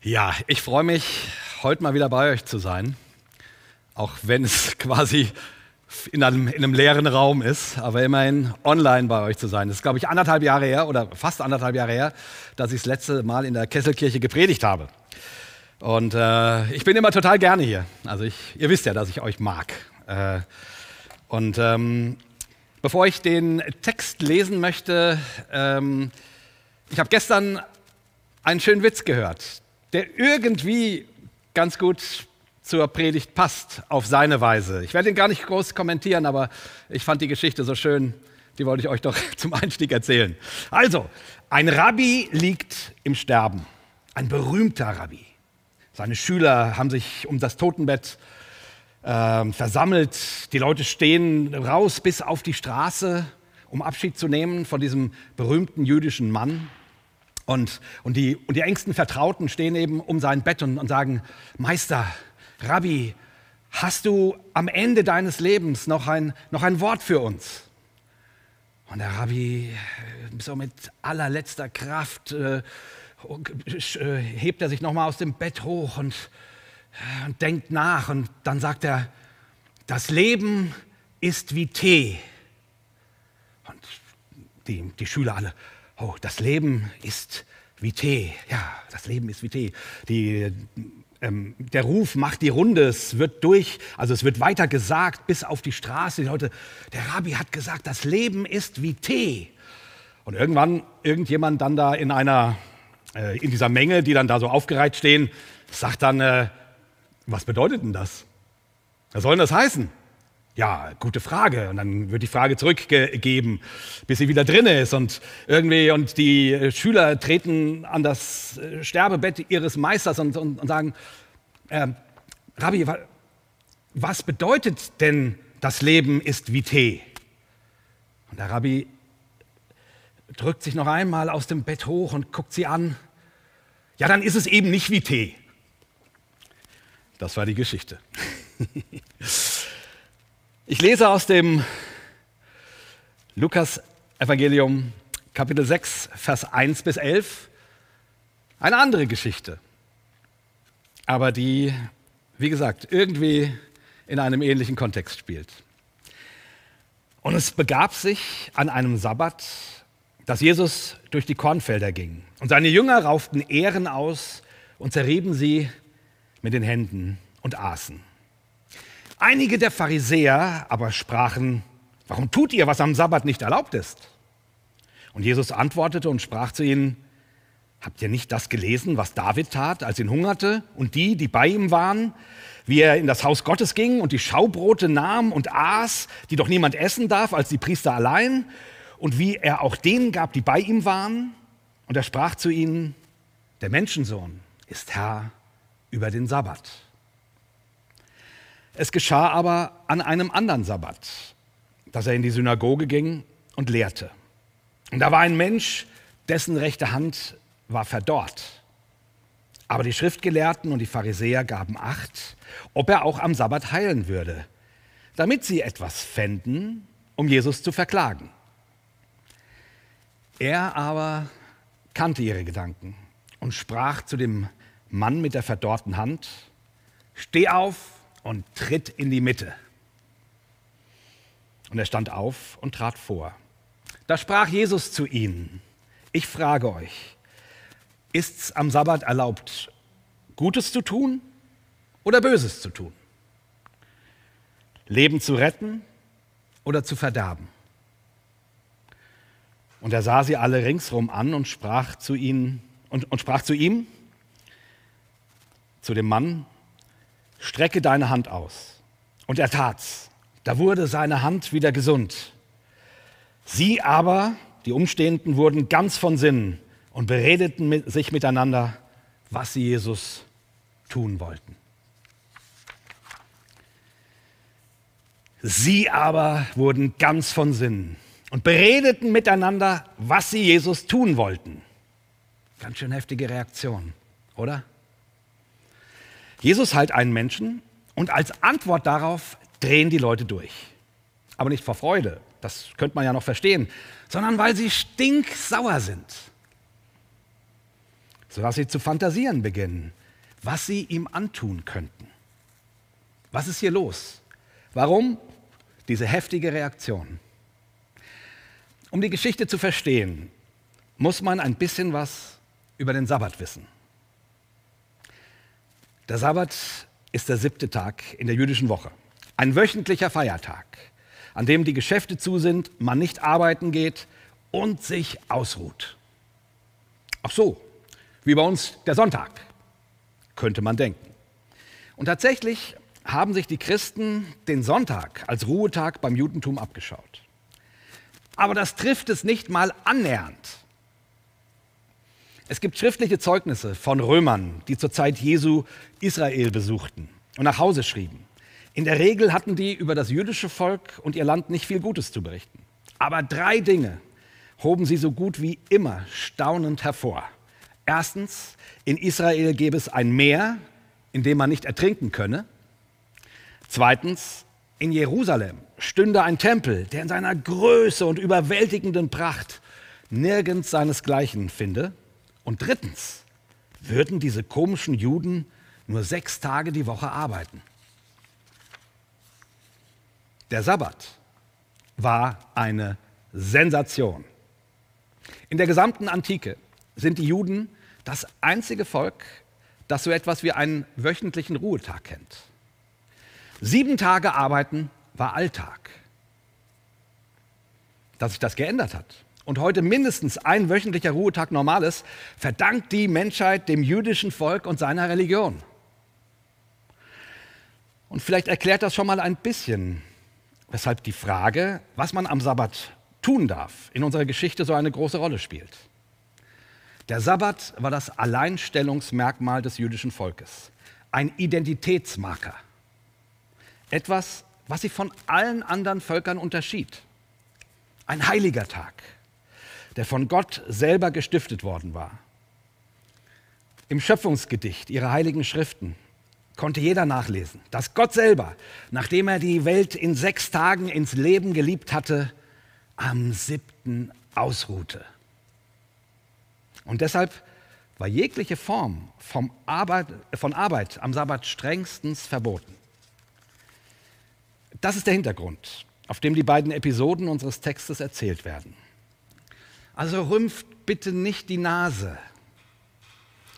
Ja, ich freue mich, heute mal wieder bei euch zu sein. Auch wenn es quasi in einem, in einem leeren Raum ist, aber immerhin online bei euch zu sein. Das ist, glaube ich, anderthalb Jahre her oder fast anderthalb Jahre her, dass ich das letzte Mal in der Kesselkirche gepredigt habe. Und äh, ich bin immer total gerne hier. Also ich, ihr wisst ja, dass ich euch mag. Äh, und ähm, bevor ich den Text lesen möchte, ähm, ich habe gestern einen schönen Witz gehört, der irgendwie ganz gut zur Predigt passt, auf seine Weise. Ich werde ihn gar nicht groß kommentieren, aber ich fand die Geschichte so schön, die wollte ich euch doch zum Einstieg erzählen. Also, ein Rabbi liegt im Sterben, ein berühmter Rabbi. Seine Schüler haben sich um das Totenbett äh, versammelt. Die Leute stehen raus bis auf die Straße, um Abschied zu nehmen von diesem berühmten jüdischen Mann. Und, und, die, und die engsten Vertrauten stehen eben um sein Bett und, und sagen, Meister, Rabbi, hast du am Ende deines Lebens noch ein, noch ein Wort für uns? Und der Rabbi, äh, so mit allerletzter Kraft, äh, äh, hebt er sich nochmal aus dem Bett hoch und, äh, und denkt nach. Und dann sagt er, das Leben ist wie Tee. Und die, die Schüler alle, oh, das Leben ist wie Tee. Ja, das Leben ist wie Tee. Die, ähm, der Ruf macht die Runde, es wird durch, also es wird weiter gesagt bis auf die Straße. Die Leute, der Rabbi hat gesagt, das Leben ist wie Tee. Und irgendwann irgendjemand dann da in einer, äh, in dieser Menge, die dann da so aufgereiht stehen, sagt dann, äh, was bedeutet denn das? Was soll denn das heißen? Ja, gute Frage. Und dann wird die Frage zurückgegeben, bis sie wieder drin ist. Und irgendwie, und die Schüler treten an das äh, Sterbebett ihres Meisters und, und, und sagen, äh, Rabbi, was bedeutet denn das Leben ist wie Tee? Und der Rabbi drückt sich noch einmal aus dem Bett hoch und guckt sie an. Ja, dann ist es eben nicht wie Tee. Das war die Geschichte. Ich lese aus dem Lukas Evangelium Kapitel 6, Vers 1 bis 11 eine andere Geschichte, aber die, wie gesagt, irgendwie in einem ähnlichen Kontext spielt. Und es begab sich an einem Sabbat, dass Jesus durch die Kornfelder ging. Und seine Jünger rauften Ähren aus und zerrieben sie mit den Händen und aßen. Einige der Pharisäer aber sprachen, warum tut ihr, was am Sabbat nicht erlaubt ist? Und Jesus antwortete und sprach zu ihnen, habt ihr nicht das gelesen, was David tat, als ihn hungerte und die, die bei ihm waren, wie er in das Haus Gottes ging und die Schaubrote nahm und aß, die doch niemand essen darf, als die Priester allein, und wie er auch denen gab, die bei ihm waren? Und er sprach zu ihnen, der Menschensohn ist Herr über den Sabbat. Es geschah aber an einem anderen Sabbat, dass er in die Synagoge ging und lehrte. Und da war ein Mensch, dessen rechte Hand war verdorrt. Aber die Schriftgelehrten und die Pharisäer gaben acht, ob er auch am Sabbat heilen würde, damit sie etwas fänden, um Jesus zu verklagen. Er aber kannte ihre Gedanken und sprach zu dem Mann mit der verdorrten Hand, Steh auf und tritt in die Mitte. Und er stand auf und trat vor. Da sprach Jesus zu ihnen, ich frage euch, ist es am Sabbat erlaubt, Gutes zu tun oder Böses zu tun? Leben zu retten oder zu verderben? Und er sah sie alle ringsrum an und sprach zu ihnen und, und sprach zu ihm, zu dem Mann, strecke deine Hand aus. Und er tat's. Da wurde seine Hand wieder gesund. Sie aber, die Umstehenden, wurden ganz von Sinnen und beredeten mit, sich miteinander, was sie Jesus tun wollten. Sie aber wurden ganz von Sinnen und beredeten miteinander, was sie Jesus tun wollten. Ganz schön heftige Reaktion, oder? Jesus heilt einen Menschen und als Antwort darauf drehen die Leute durch. Aber nicht vor Freude, das könnte man ja noch verstehen, sondern weil sie stinksauer sind. sodass sie zu fantasieren beginnen, was sie ihm antun könnten. Was ist hier los? Warum diese heftige Reaktion? Um die Geschichte zu verstehen, muss man ein bisschen was über den Sabbat wissen. Der Sabbat ist der siebte Tag in der jüdischen Woche, ein wöchentlicher Feiertag, an dem die Geschäfte zu sind, man nicht arbeiten geht und sich ausruht. Ach so, wie bei uns der Sonntag, könnte man denken. Und tatsächlich haben sich die Christen den Sonntag als Ruhetag beim Judentum abgeschaut. Aber das trifft es nicht mal annähernd. Es gibt schriftliche Zeugnisse von Römern, die zur Zeit Jesu Israel besuchten und nach Hause schrieben. In der Regel hatten die über das jüdische Volk und ihr Land nicht viel Gutes zu berichten. Aber drei Dinge hoben sie so gut wie immer staunend hervor. Erstens, in Israel gäbe es ein Meer, in dem man nicht ertrinken könne. Zweitens, in Jerusalem stünde ein Tempel, der in seiner Größe und überwältigenden Pracht nirgends seinesgleichen finde. Und drittens, würden diese komischen Juden nur sechs Tage die Woche arbeiten. Der Sabbat war eine Sensation. In der gesamten Antike sind die Juden das einzige Volk, das so etwas wie einen wöchentlichen Ruhetag kennt. Sieben Tage arbeiten war Alltag. Dass sich das geändert hat und heute mindestens ein wöchentlicher Ruhetag normal ist, verdankt die Menschheit dem jüdischen Volk und seiner Religion. Und vielleicht erklärt das schon mal ein bisschen, weshalb die Frage, was man am Sabbat tun darf, in unserer Geschichte so eine große Rolle spielt. Der Sabbat war das Alleinstellungsmerkmal des jüdischen Volkes, ein Identitätsmarker. Etwas, was sie von allen anderen Völkern unterschied. Ein heiliger Tag, der von Gott selber gestiftet worden war. Im Schöpfungsgedicht ihrer heiligen Schriften konnte jeder nachlesen, dass Gott selber, nachdem er die Welt in sechs Tagen ins Leben geliebt hatte, am siebten ausruhte. Und deshalb war jegliche Form Arbeit, von Arbeit am Sabbat strengstens verboten. Das ist der Hintergrund, auf dem die beiden Episoden unseres Textes erzählt werden. Also rümpft bitte nicht die Nase,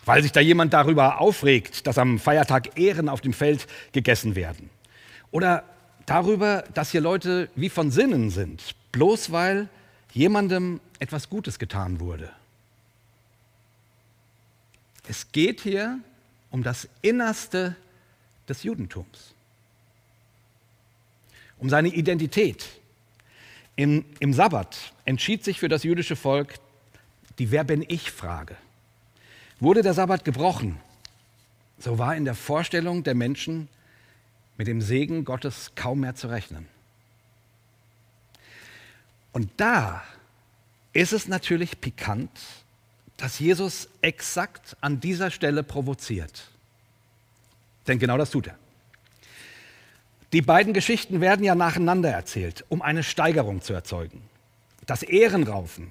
weil sich da jemand darüber aufregt, dass am Feiertag Ehren auf dem Feld gegessen werden. Oder darüber, dass hier Leute wie von Sinnen sind, bloß weil jemandem etwas Gutes getan wurde. Es geht hier um das Innerste des Judentums um seine Identität. Im, Im Sabbat entschied sich für das jüdische Volk die Wer bin ich Frage. Wurde der Sabbat gebrochen, so war in der Vorstellung der Menschen mit dem Segen Gottes kaum mehr zu rechnen. Und da ist es natürlich pikant, dass Jesus exakt an dieser Stelle provoziert. Denn genau das tut er. Die beiden Geschichten werden ja nacheinander erzählt, um eine Steigerung zu erzeugen. Das Ehrenraufen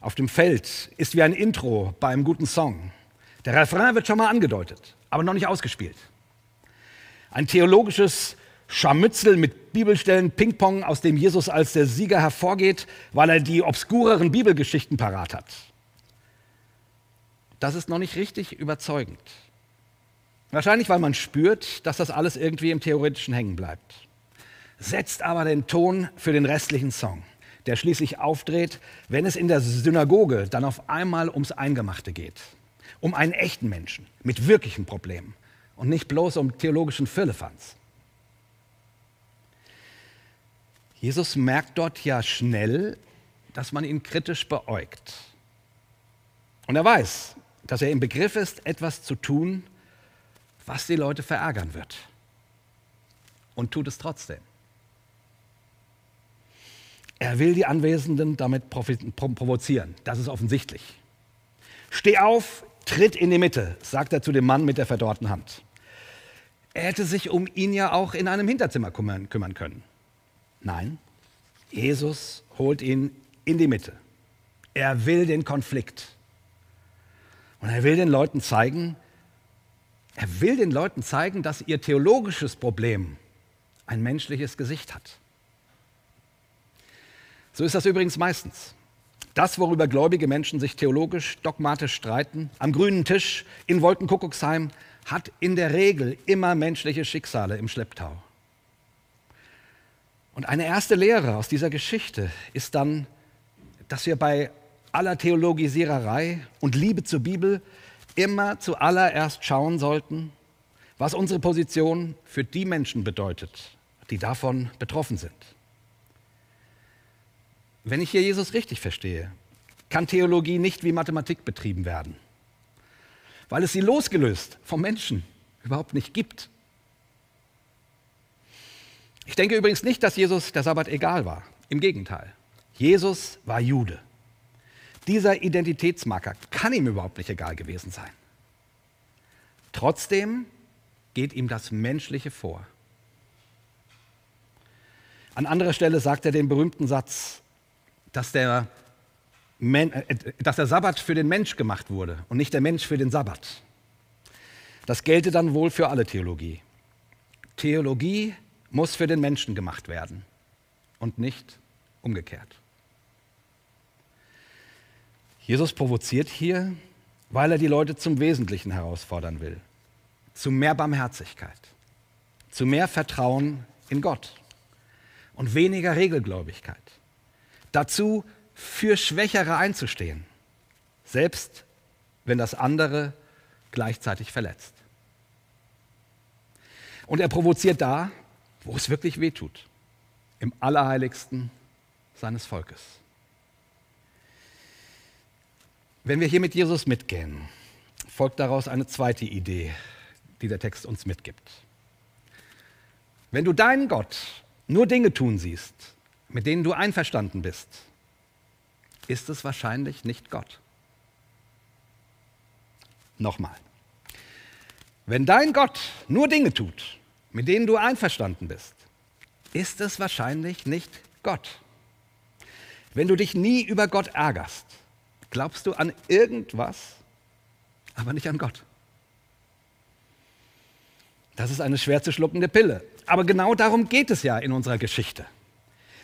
auf dem Feld ist wie ein Intro bei einem guten Song. Der Refrain wird schon mal angedeutet, aber noch nicht ausgespielt. Ein theologisches Scharmützel mit Bibelstellen Ping-Pong, aus dem Jesus als der Sieger hervorgeht, weil er die obskureren Bibelgeschichten parat hat. Das ist noch nicht richtig überzeugend. Wahrscheinlich, weil man spürt, dass das alles irgendwie im Theoretischen hängen bleibt. Setzt aber den Ton für den restlichen Song, der schließlich aufdreht, wenn es in der Synagoge dann auf einmal ums Eingemachte geht. Um einen echten Menschen mit wirklichen Problemen und nicht bloß um theologischen Firlefanz. Jesus merkt dort ja schnell, dass man ihn kritisch beäugt. Und er weiß, dass er im Begriff ist, etwas zu tun, was die Leute verärgern wird. Und tut es trotzdem. Er will die Anwesenden damit provozieren. Das ist offensichtlich. Steh auf, tritt in die Mitte, sagt er zu dem Mann mit der verdorrten Hand. Er hätte sich um ihn ja auch in einem Hinterzimmer kümmern, können. Nein, Jesus holt ihn in die Mitte. Er will den Konflikt. Und er will den Leuten zeigen, er will den Leuten zeigen, dass ihr theologisches Problem ein menschliches Gesicht hat. So ist das übrigens meistens. Das, worüber gläubige Menschen sich theologisch, dogmatisch streiten, am grünen Tisch in Wolkenkuckucksheim, hat in der Regel immer menschliche Schicksale im Schlepptau. Und eine erste Lehre aus dieser Geschichte ist dann, dass wir bei aller Theologisiererei und Liebe zur Bibel immer zuallererst schauen sollten, was unsere Position für die Menschen bedeutet, die davon betroffen sind. Wenn ich hier Jesus richtig verstehe, kann Theologie nicht wie Mathematik betrieben werden, weil es sie losgelöst vom Menschen überhaupt nicht gibt. Ich denke übrigens nicht, dass Jesus der Sabbat egal war. Im Gegenteil. Jesus war Jude. Dieser Identitätsmarker kann ihm überhaupt nicht egal gewesen sein. Trotzdem geht ihm das Menschliche vor. An anderer Stelle sagt er den berühmten Satz, dass der, Men äh, dass der Sabbat für den Mensch gemacht wurde und nicht der Mensch für den Sabbat. Das gelte dann wohl für alle Theologie. Theologie muss für den Menschen gemacht werden und nicht umgekehrt. Jesus provoziert hier, weil er die Leute zum Wesentlichen herausfordern will, zu mehr Barmherzigkeit, zu mehr Vertrauen in Gott und weniger Regelgläubigkeit. Dazu für Schwächere einzustehen, selbst wenn das andere gleichzeitig verletzt. Und er provoziert da, wo es wirklich weh tut, im Allerheiligsten seines Volkes. Wenn wir hier mit Jesus mitgehen, folgt daraus eine zweite Idee, die der Text uns mitgibt. Wenn du deinen Gott nur Dinge tun siehst, mit denen du einverstanden bist, ist es wahrscheinlich nicht Gott. Nochmal. Wenn dein Gott nur Dinge tut, mit denen du einverstanden bist, ist es wahrscheinlich nicht Gott. Wenn du dich nie über Gott ärgerst, glaubst du an irgendwas, aber nicht an Gott. Das ist eine schwer zu schluckende Pille. Aber genau darum geht es ja in unserer Geschichte.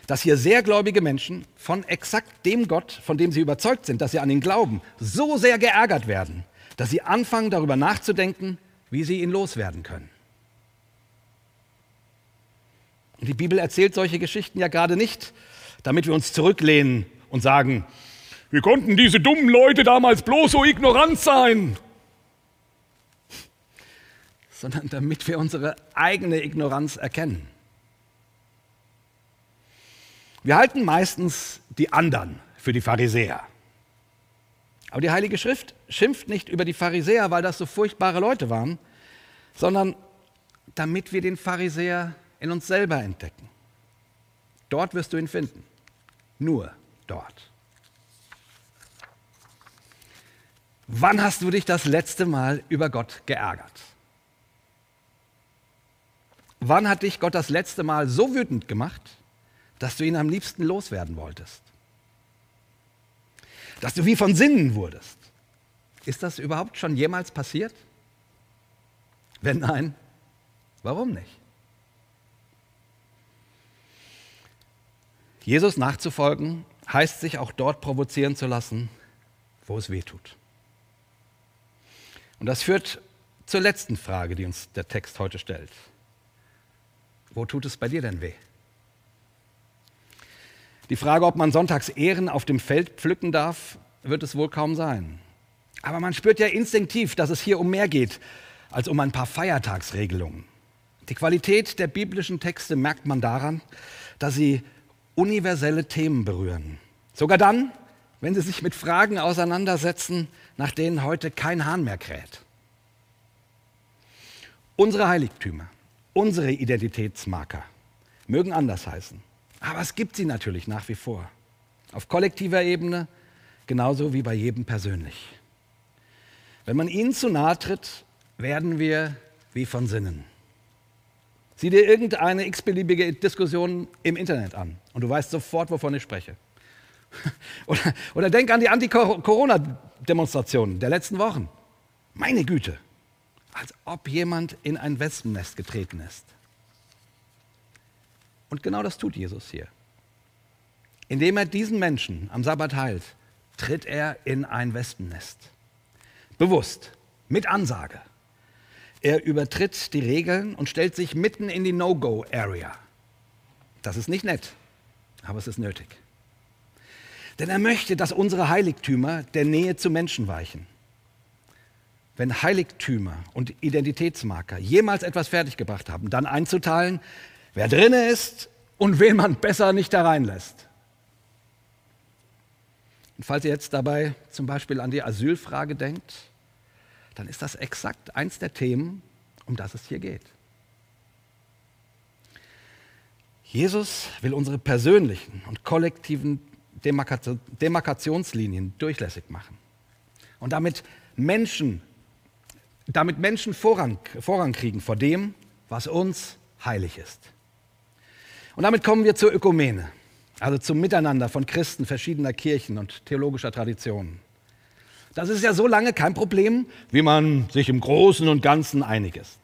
Dass hier sehr gläubige Menschen von exakt dem Gott, von dem sie überzeugt sind, dass sie an ihn glauben, so sehr geärgert werden, dass sie anfangen darüber nachzudenken, wie sie ihn loswerden können. Und die Bibel erzählt solche Geschichten ja gerade nicht, damit wir uns zurücklehnen und sagen, wie konnten diese dummen Leute damals bloß so ignorant sein? Sondern damit wir unsere eigene Ignoranz erkennen. Wir halten meistens die anderen für die Pharisäer. Aber die Heilige Schrift schimpft nicht über die Pharisäer, weil das so furchtbare Leute waren, sondern damit wir den Pharisäer in uns selber entdecken. Dort wirst du ihn finden. Nur dort. Wann hast du dich das letzte Mal über Gott geärgert? Wann hat dich Gott das letzte Mal so wütend gemacht, dass du ihn am liebsten loswerden wolltest? Dass du wie von Sinnen wurdest? Ist das überhaupt schon jemals passiert? Wenn nein, warum nicht? Jesus nachzufolgen heißt sich auch dort provozieren zu lassen, wo es weh tut. Und das führt zur letzten Frage, die uns der Text heute stellt. Wo tut es bei dir denn weh? Die Frage, ob man sonntags Ehren auf dem Feld pflücken darf, wird es wohl kaum sein. Aber man spürt ja instinktiv, dass es hier um mehr geht als um ein paar Feiertagsregelungen. Die Qualität der biblischen Texte merkt man daran, dass sie universelle Themen berühren. Sogar dann, wenn sie sich mit Fragen auseinandersetzen, nach denen heute kein Hahn mehr kräht. Unsere Heiligtümer, unsere Identitätsmarker mögen anders heißen, aber es gibt sie natürlich nach wie vor. Auf kollektiver Ebene genauso wie bei jedem persönlich. Wenn man ihnen zu nahe tritt, werden wir wie von Sinnen. Sieh dir irgendeine x-beliebige Diskussion im Internet an und du weißt sofort, wovon ich spreche. Oder, oder denk an die Anti-Corona-Demonstrationen der letzten Wochen. Meine Güte, als ob jemand in ein Wespennest getreten ist. Und genau das tut Jesus hier. Indem er diesen Menschen am Sabbat heilt, tritt er in ein Wespennest. Bewusst, mit Ansage. Er übertritt die Regeln und stellt sich mitten in die No-Go-Area. Das ist nicht nett, aber es ist nötig. Denn er möchte, dass unsere Heiligtümer der Nähe zu Menschen weichen. Wenn Heiligtümer und Identitätsmarker jemals etwas fertiggebracht haben, dann einzuteilen, wer drinne ist und wen man besser nicht da reinlässt. Und falls ihr jetzt dabei zum Beispiel an die Asylfrage denkt, dann ist das exakt eins der Themen, um das es hier geht. Jesus will unsere persönlichen und kollektiven Demarkationslinien durchlässig machen und damit Menschen, damit Menschen Vorrang, Vorrang kriegen vor dem, was uns heilig ist. Und damit kommen wir zur Ökumene, also zum Miteinander von Christen verschiedener Kirchen und theologischer Traditionen. Das ist ja so lange kein Problem, wie man sich im Großen und Ganzen einig ist.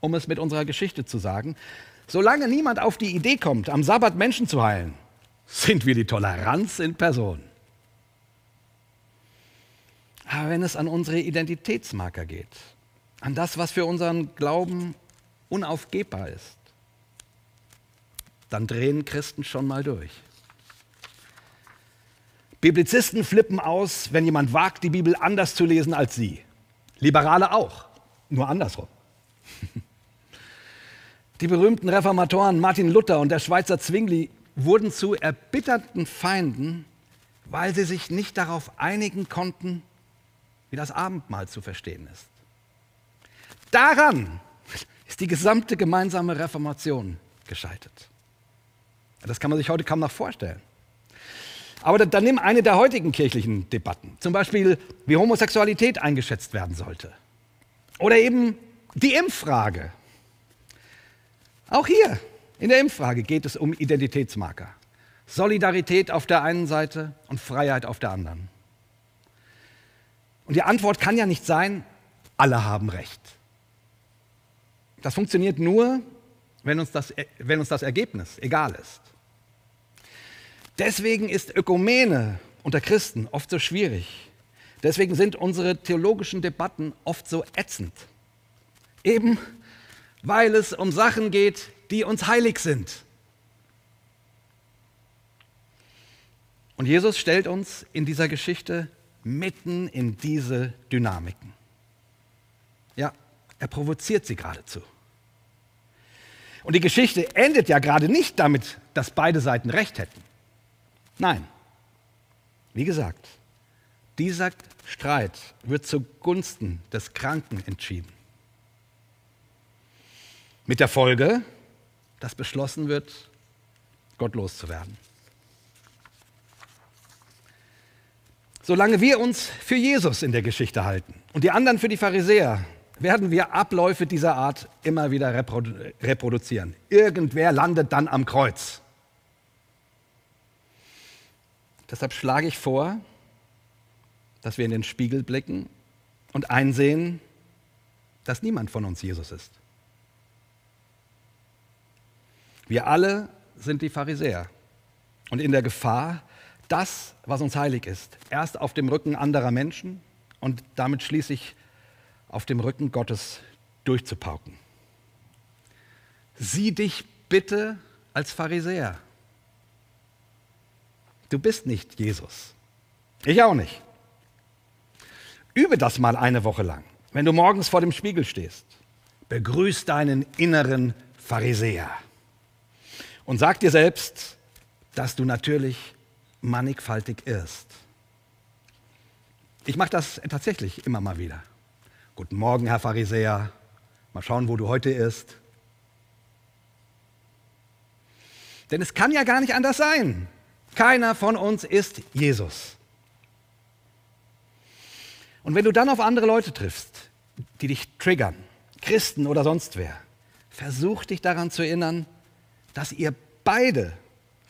Um es mit unserer Geschichte zu sagen, solange niemand auf die Idee kommt, am Sabbat Menschen zu heilen, sind wir die Toleranz in Person. Aber wenn es an unsere Identitätsmarker geht, an das, was für unseren Glauben unaufgebbar ist, dann drehen Christen schon mal durch. Biblizisten flippen aus, wenn jemand wagt, die Bibel anders zu lesen als sie. Liberale auch, nur andersrum. Die berühmten Reformatoren Martin Luther und der Schweizer Zwingli wurden zu erbitterten Feinden, weil sie sich nicht darauf einigen konnten, wie das Abendmahl zu verstehen ist. Daran ist die gesamte gemeinsame Reformation gescheitert. Das kann man sich heute kaum noch vorstellen. Aber dann nimm eine der heutigen kirchlichen Debatten, zum Beispiel wie Homosexualität eingeschätzt werden sollte. Oder eben die Impffrage. Auch hier in der Impffrage geht es um Identitätsmarker. Solidarität auf der einen Seite und Freiheit auf der anderen. Und die Antwort kann ja nicht sein, alle haben Recht. Das funktioniert nur, wenn uns das, wenn uns das Ergebnis egal ist. Deswegen ist Ökumene unter Christen oft so schwierig. Deswegen sind unsere theologischen Debatten oft so ätzend. Eben weil es um Sachen geht, die uns heilig sind. Und Jesus stellt uns in dieser Geschichte mitten in diese Dynamiken. Ja, er provoziert sie geradezu. Und die Geschichte endet ja gerade nicht damit, dass beide Seiten recht hätten. Nein, wie gesagt, dieser Streit wird zugunsten des Kranken entschieden. Mit der Folge, dass beschlossen wird, Gott loszuwerden. Solange wir uns für Jesus in der Geschichte halten und die anderen für die Pharisäer, werden wir Abläufe dieser Art immer wieder reprodu reproduzieren. Irgendwer landet dann am Kreuz. Deshalb schlage ich vor, dass wir in den Spiegel blicken und einsehen, dass niemand von uns Jesus ist. Wir alle sind die Pharisäer und in der Gefahr, das, was uns heilig ist, erst auf dem Rücken anderer Menschen und damit schließlich auf dem Rücken Gottes durchzupauken. Sieh dich bitte als Pharisäer. Du bist nicht Jesus. Ich auch nicht. Übe das mal eine Woche lang, wenn du morgens vor dem Spiegel stehst. Begrüß deinen inneren Pharisäer. Und sag dir selbst, dass du natürlich mannigfaltig irrst. Ich mache das tatsächlich immer mal wieder. Guten Morgen, Herr Pharisäer. Mal schauen, wo du heute irrst. Denn es kann ja gar nicht anders sein. Keiner von uns ist Jesus. Und wenn du dann auf andere Leute triffst, die dich triggern, Christen oder sonst wer, versuch dich daran zu erinnern, dass ihr beide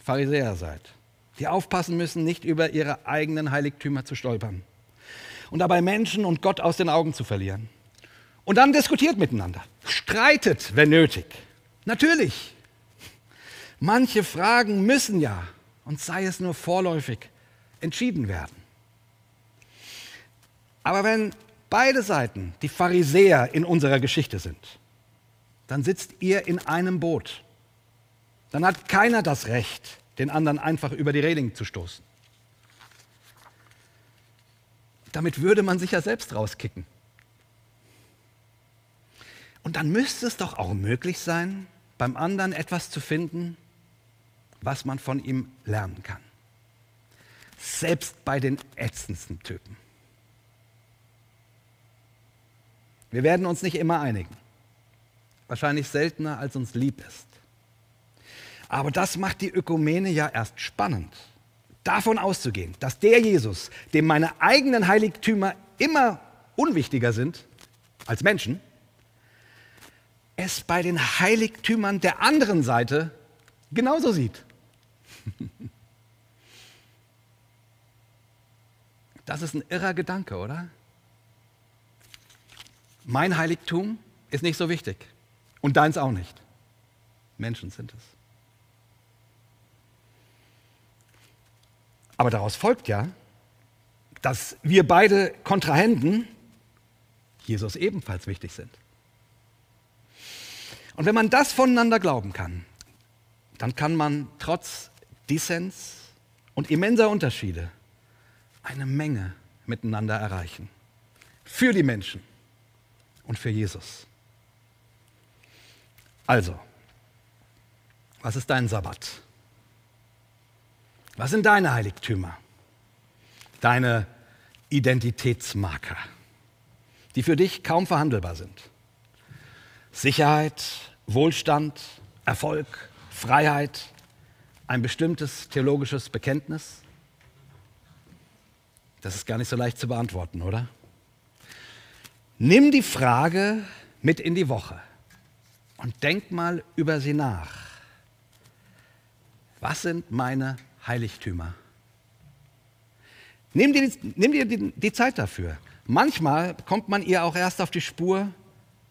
Pharisäer seid. die aufpassen müssen, nicht über ihre eigenen Heiligtümer zu stolpern und dabei Menschen und Gott aus den Augen zu verlieren. Und dann diskutiert miteinander, streitet, wenn nötig. Natürlich. Manche Fragen müssen ja, und sei es nur vorläufig, entschieden werden. Aber wenn beide Seiten die Pharisäer in unserer Geschichte sind, dann sitzt ihr in einem Boot. Dann hat keiner das Recht, den anderen einfach über die Reling zu stoßen. Damit würde man sich ja selbst rauskicken. Und dann müsste es doch auch möglich sein, beim anderen etwas zu finden, was man von ihm lernen kann. Selbst bei den ätzendsten Typen. Wir werden uns nicht immer einigen. Wahrscheinlich seltener, als uns lieb ist. Aber das macht die Ökumene ja erst spannend. Davon auszugehen, dass der Jesus, dem meine eigenen Heiligtümer immer unwichtiger sind als Menschen, es bei den Heiligtümern der anderen Seite genauso sieht. Das ist ein irrer Gedanke, oder? Mein Heiligtum ist nicht so wichtig und deins auch nicht. Menschen sind es. Aber daraus folgt ja, dass wir beide Kontrahenten Jesus ebenfalls wichtig sind. Und wenn man das voneinander glauben kann, dann kann man trotz Dissens und immenser Unterschiede eine Menge miteinander erreichen. Für die Menschen und für Jesus. Also, was ist dein Sabbat? Was sind deine Heiligtümer? Deine Identitätsmarker, die für dich kaum verhandelbar sind. Sicherheit, Wohlstand, Erfolg, Freiheit, ein bestimmtes theologisches Bekenntnis? Das ist gar nicht so leicht zu beantworten, oder? Nimm die Frage mit in die Woche und denk mal über sie nach. Was sind meine Heiligtümer? Nimm dir, nimm dir die, die Zeit dafür. Manchmal kommt man ihr auch erst auf die Spur,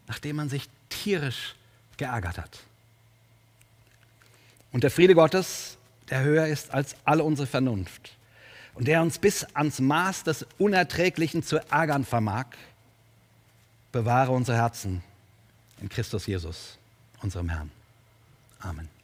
nachdem man sich tierisch geärgert hat. Und der Friede Gottes, der höher ist als alle unsere Vernunft und der uns bis ans Maß des Unerträglichen zu ärgern vermag, bewahre unsere Herzen in Christus Jesus, unserem Herrn. Amen.